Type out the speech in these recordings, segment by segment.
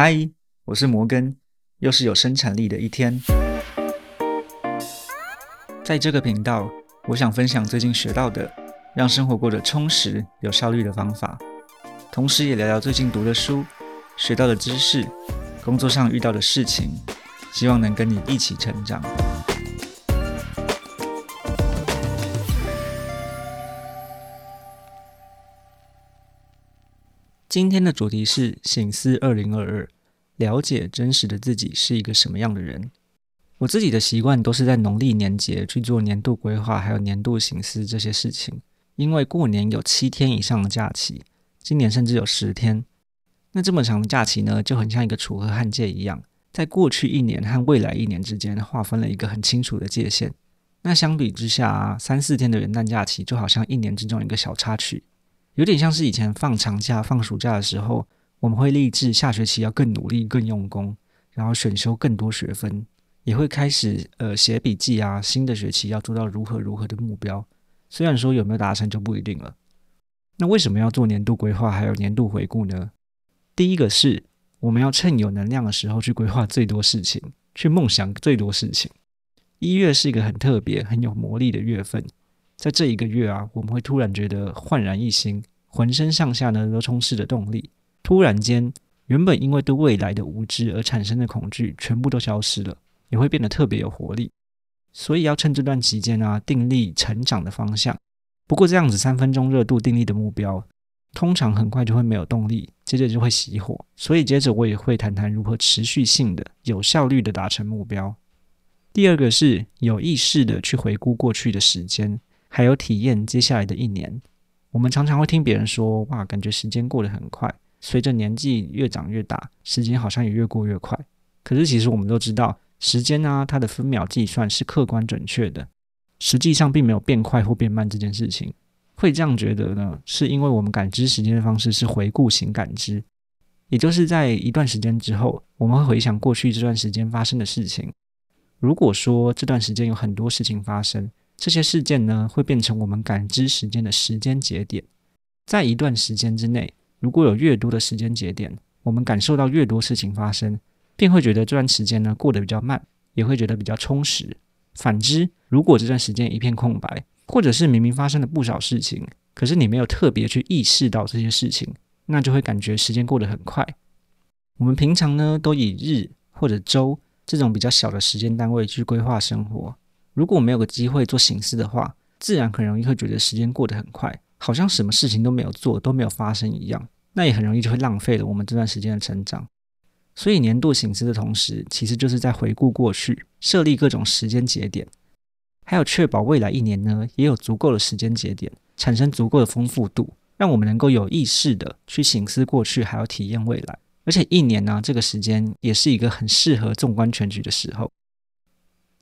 嗨，我是摩根，又是有生产力的一天。在这个频道，我想分享最近学到的，让生活过得充实、有效率的方法，同时也聊聊最近读的书、学到的知识、工作上遇到的事情，希望能跟你一起成长。今天的主题是醒思二零二二，了解真实的自己是一个什么样的人。我自己的习惯都是在农历年节去做年度规划，还有年度醒思这些事情。因为过年有七天以上的假期，今年甚至有十天。那这么长的假期呢，就很像一个楚河汉界一样，在过去一年和未来一年之间划分了一个很清楚的界限。那相比之下，三四天的元旦假期就好像一年之中一个小插曲。有点像是以前放长假、放暑假的时候，我们会立志下学期要更努力、更用功，然后选修更多学分，也会开始呃写笔记啊。新的学期要做到如何如何的目标，虽然说有没有达成就不一定了。那为什么要做年度规划还有年度回顾呢？第一个是我们要趁有能量的时候去规划最多事情，去梦想最多事情。一月是一个很特别、很有魔力的月份。在这一个月啊，我们会突然觉得焕然一新，浑身上下呢都充斥着动力。突然间，原本因为对未来的无知而产生的恐惧全部都消失了，也会变得特别有活力。所以要趁这段期间啊，定立成长的方向。不过这样子三分钟热度定立的目标，通常很快就会没有动力，接着就会熄火。所以接着我也会谈谈如何持续性的、有效率的达成目标。第二个是有意识的去回顾过去的时间。还有体验接下来的一年，我们常常会听别人说：“哇，感觉时间过得很快。”随着年纪越长越大，时间好像也越过越快。可是其实我们都知道，时间呢，它的分秒计算是客观准确的，实际上并没有变快或变慢这件事情。会这样觉得呢，是因为我们感知时间的方式是回顾型感知，也就是在一段时间之后，我们会回想过去这段时间发生的事情。如果说这段时间有很多事情发生，这些事件呢，会变成我们感知时间的时间节点。在一段时间之内，如果有越多的时间节点，我们感受到越多事情发生，便会觉得这段时间呢过得比较慢，也会觉得比较充实。反之，如果这段时间一片空白，或者是明明发生了不少事情，可是你没有特别去意识到这些事情，那就会感觉时间过得很快。我们平常呢，都以日或者周这种比较小的时间单位去规划生活。如果没有个机会做醒思的话，自然很容易会觉得时间过得很快，好像什么事情都没有做，都没有发生一样。那也很容易就会浪费了我们这段时间的成长。所以年度醒思的同时，其实就是在回顾过去，设立各种时间节点，还有确保未来一年呢也有足够的时间节点，产生足够的丰富度，让我们能够有意识的去醒思过去，还要体验未来。而且一年呢这个时间也是一个很适合纵观全局的时候。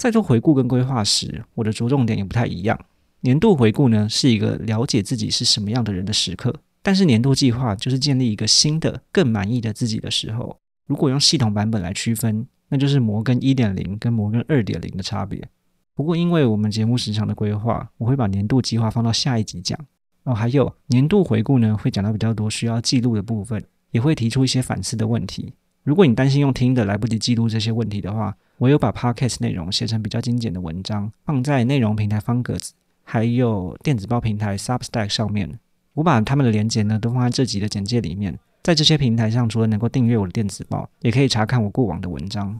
在做回顾跟规划时，我的着重点也不太一样。年度回顾呢，是一个了解自己是什么样的人的时刻；但是年度计划就是建立一个新的、更满意的自己的时候。如果用系统版本来区分，那就是摩根一点零跟摩根二点零的差别。不过，因为我们节目时长的规划，我会把年度计划放到下一集讲。哦，还有年度回顾呢，会讲到比较多需要记录的部分，也会提出一些反思的问题。如果你担心用听的来不及记录这些问题的话，我有把 podcast 内容写成比较精简的文章，放在内容平台方格子，还有电子报平台 Substack 上面。我把他们的连接呢都放在这集的简介里面。在这些平台上，除了能够订阅我的电子报，也可以查看我过往的文章。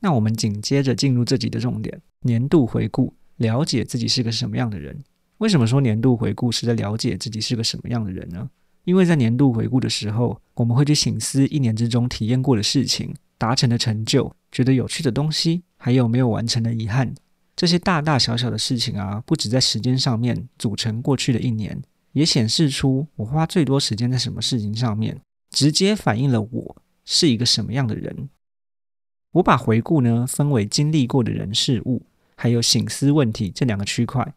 那我们紧接着进入这集的重点：年度回顾，了解自己是个什么样的人。为什么说年度回顾是在了解自己是个什么样的人呢？因为在年度回顾的时候，我们会去醒思一年之中体验过的事情、达成的成就、觉得有趣的东西，还有没有完成的遗憾。这些大大小小的事情啊，不止在时间上面组成过去的一年，也显示出我花最多时间在什么事情上面，直接反映了我是一个什么样的人。我把回顾呢分为经历过的人事物，还有醒思问题这两个区块。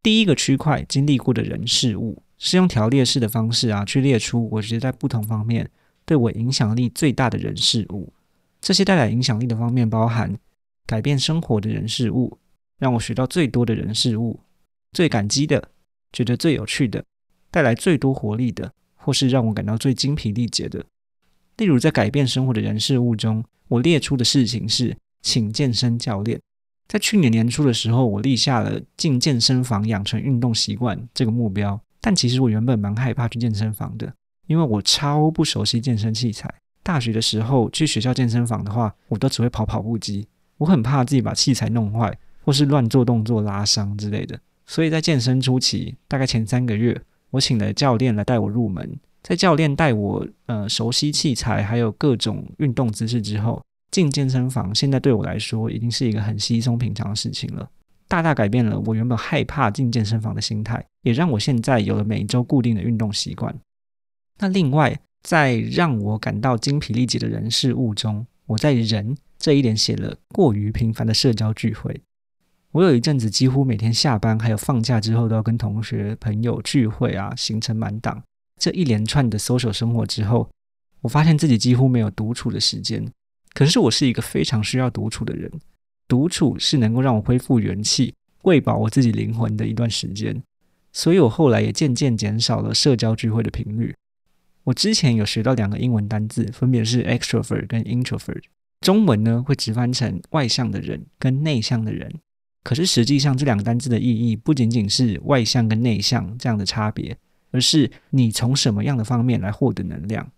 第一个区块经历过的人事物。是用条列式的方式啊，去列出我觉得在不同方面对我影响力最大的人事物。这些带来影响力的方面包含改变生活的人事物，让我学到最多的人事物，最感激的，觉得最有趣的，带来最多活力的，或是让我感到最精疲力竭的。例如在改变生活的人事物中，我列出的事情是请健身教练。在去年年初的时候，我立下了进健身房养成运动习惯这个目标。但其实我原本蛮害怕去健身房的，因为我超不熟悉健身器材。大学的时候去学校健身房的话，我都只会跑跑步机，我很怕自己把器材弄坏，或是乱做动作拉伤之类的。所以在健身初期，大概前三个月，我请了教练来带我入门。在教练带我呃熟悉器材还有各种运动姿势之后，进健身房现在对我来说已经是一个很稀松平常的事情了，大大改变了我原本害怕进健身房的心态，也让我现在有了每周固定的运动习惯。那另外，在让我感到精疲力竭的人事物中，我在人这一点写了过于频繁的社交聚会。我有一阵子几乎每天下班还有放假之后都要跟同学朋友聚会啊，行程满档。这一连串的 social 生活之后，我发现自己几乎没有独处的时间。可是我是一个非常需要独处的人，独处是能够让我恢复元气、喂饱我自己灵魂的一段时间。所以我后来也渐渐减少了社交聚会的频率。我之前有学到两个英文单字，分别是 extrovert 跟 introvert，中文呢会直翻成外向的人跟内向的人。可是实际上这两个单字的意义不仅仅是外向跟内向这样的差别。而是你从什么样的方面来获得能量？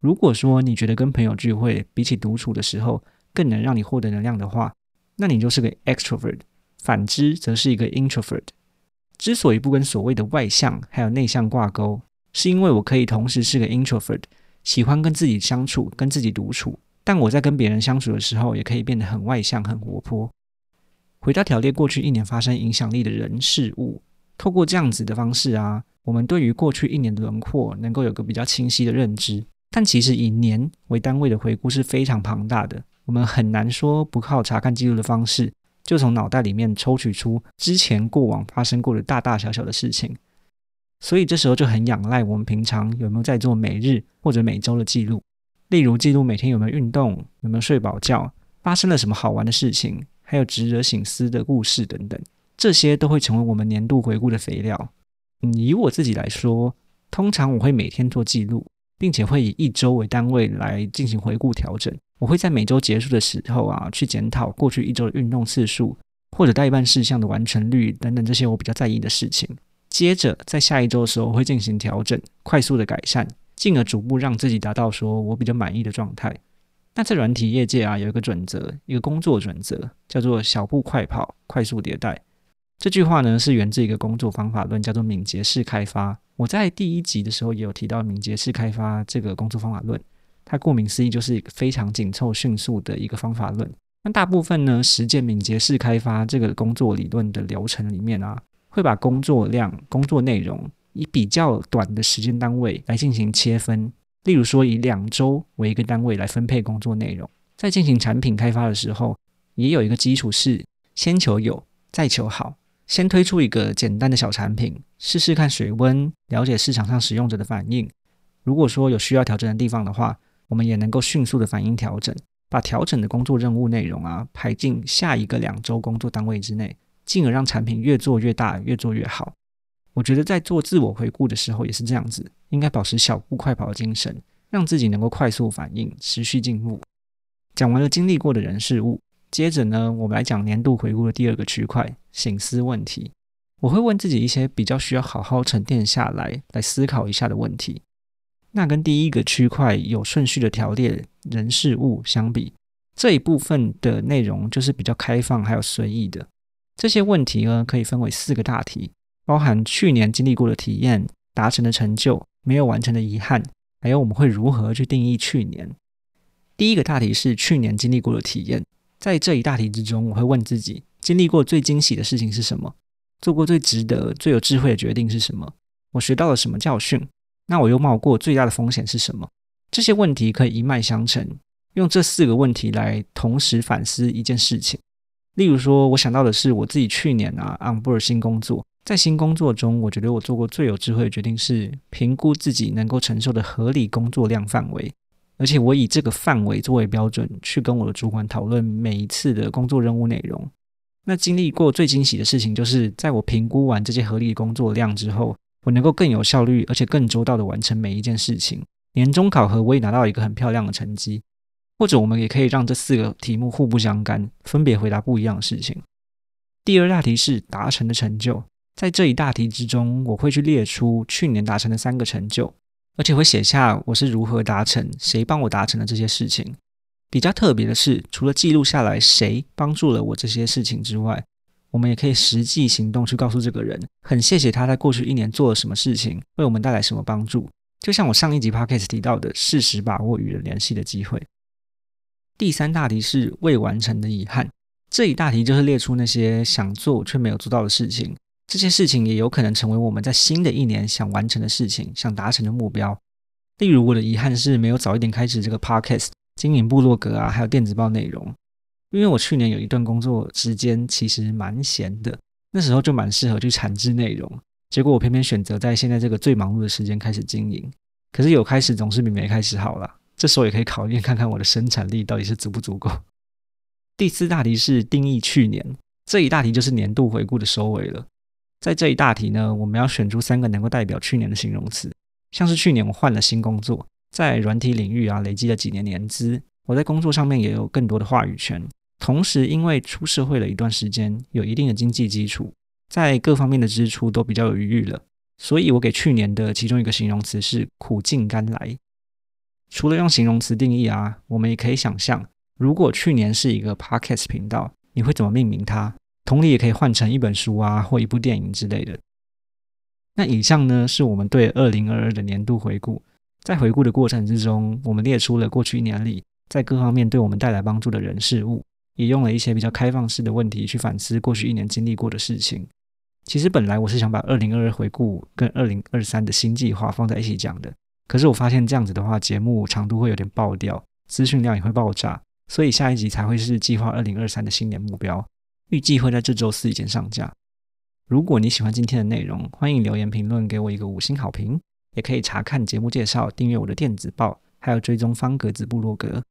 如果说你觉得跟朋友聚会比起独处的时候更能让你获得能量的话，那你就是个 extrovert；反之，则是一个 introvert。之所以不跟所谓的外向还有内向挂钩，是因为我可以同时是个 introvert，喜欢跟自己相处、跟自己独处，但我在跟别人相处的时候，也可以变得很外向、很活泼。回到条列过去一年发生影响力的人事物，透过这样子的方式啊。我们对于过去一年的轮廓能够有个比较清晰的认知，但其实以年为单位的回顾是非常庞大的，我们很难说不靠查看记录的方式，就从脑袋里面抽取出之前过往发生过的大大小小的事情。所以这时候就很仰赖我们平常有没有在做每日或者每周的记录，例如记录每天有没有运动，有没有睡饱觉，发生了什么好玩的事情，还有值得醒思的故事等等，这些都会成为我们年度回顾的肥料。以我自己来说，通常我会每天做记录，并且会以一周为单位来进行回顾调整。我会在每周结束的时候啊，去检讨过去一周的运动次数，或者代办事项的完成率等等这些我比较在意的事情。接着在下一周的时候我会进行调整，快速的改善，进而逐步让自己达到说我比较满意的状态。那在软体业界啊，有一个准则，一个工作准则，叫做小步快跑，快速迭代。这句话呢是源自一个工作方法论，叫做敏捷式开发。我在第一集的时候也有提到敏捷式开发这个工作方法论，它顾名思义就是一个非常紧凑、迅速的一个方法论。那大部分呢实践敏捷式开发这个工作理论的流程里面啊，会把工作量、工作内容以比较短的时间单位来进行切分，例如说以两周为一个单位来分配工作内容。在进行产品开发的时候，也有一个基础是先求有，再求好。先推出一个简单的小产品，试试看水温，了解市场上使用者的反应。如果说有需要调整的地方的话，我们也能够迅速的反应调整，把调整的工作任务内容啊排进下一个两周工作单位之内，进而让产品越做越大，越做越好。我觉得在做自我回顾的时候也是这样子，应该保持小步快跑的精神，让自己能够快速反应，持续进步。讲完了经历过的人事物。接着呢，我们来讲年度回顾的第二个区块——醒思问题。我会问自己一些比较需要好好沉淀下来，来思考一下的问题。那跟第一个区块有顺序的条列人事物相比，这一部分的内容就是比较开放还有随意的。这些问题呢，可以分为四个大题，包含去年经历过的体验、达成的成就、没有完成的遗憾，还有我们会如何去定义去年。第一个大题是去年经历过的体验。在这一大题之中，我会问自己：经历过最惊喜的事情是什么？做过最值得、最有智慧的决定是什么？我学到了什么教训？那我又冒过最大的风险是什么？这些问题可以一脉相承，用这四个问题来同时反思一件事情。例如说，我想到的是我自己去年啊，on board 新工作，在新工作中，我觉得我做过最有智慧的决定是评估自己能够承受的合理工作量范围。而且我以这个范围作为标准，去跟我的主管讨论每一次的工作任务内容。那经历过最惊喜的事情，就是在我评估完这些合理工作量之后，我能够更有效率，而且更周到的完成每一件事情。年终考核我也拿到一个很漂亮的成绩，或者我们也可以让这四个题目互不相干，分别回答不一样的事情。第二大题是达成的成就，在这一大题之中，我会去列出去年达成的三个成就，而且会写下我是如何达成，谁帮我达成的这些事情。比较特别的是，除了记录下来谁帮助了我这些事情之外，我们也可以实际行动去告诉这个人，很谢谢他在过去一年做了什么事情，为我们带来什么帮助。就像我上一集 podcast 提到的，适时把握与人联系的机会。第三大题是未完成的遗憾，这一大题就是列出那些想做却没有做到的事情，这些事情也有可能成为我们在新的一年想完成的事情，想达成的目标。例如，我的遗憾是没有早一点开始这个 podcast，经营部落格啊，还有电子报内容。因为我去年有一段工作时间其实蛮闲的，那时候就蛮适合去产制内容，结果我偏偏选择在现在这个最忙碌的时间开始经营。可是有开始总是比没开始好了，这时候也可以考验看看我的生产力到底是足不足够。第四大题是定义去年，这一大题就是年度回顾的收尾了。在这一大题呢，我们要选出三个能够代表去年的形容词，像是去年我换了新工作，在软体领域啊累积了几年年资，我在工作上面也有更多的话语权。同时，因为出社会了一段时间，有一定的经济基础，在各方面的支出都比较有余裕了，所以我给去年的其中一个形容词是“苦尽甘来”。除了用形容词定义啊，我们也可以想象，如果去年是一个 podcast 频道，你会怎么命名它？同理，也可以换成一本书啊，或一部电影之类的。那以上呢，是我们对二零二二的年度回顾。在回顾的过程之中，我们列出了过去一年里在各方面对我们带来帮助的人事物。也用了一些比较开放式的问题去反思过去一年经历过的事情。其实本来我是想把二零二二回顾跟二零二三的新计划放在一起讲的，可是我发现这样子的话，节目长度会有点爆掉，资讯量也会爆炸，所以下一集才会是计划二零二三的新年目标，预计会在这周四以前上架。如果你喜欢今天的内容，欢迎留言评论给我一个五星好评，也可以查看节目介绍，订阅我的电子报，还有追踪方格子部落格。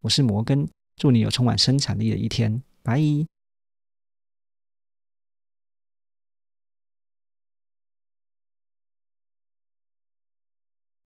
我是摩根。祝你有充满生产力的一天，拜。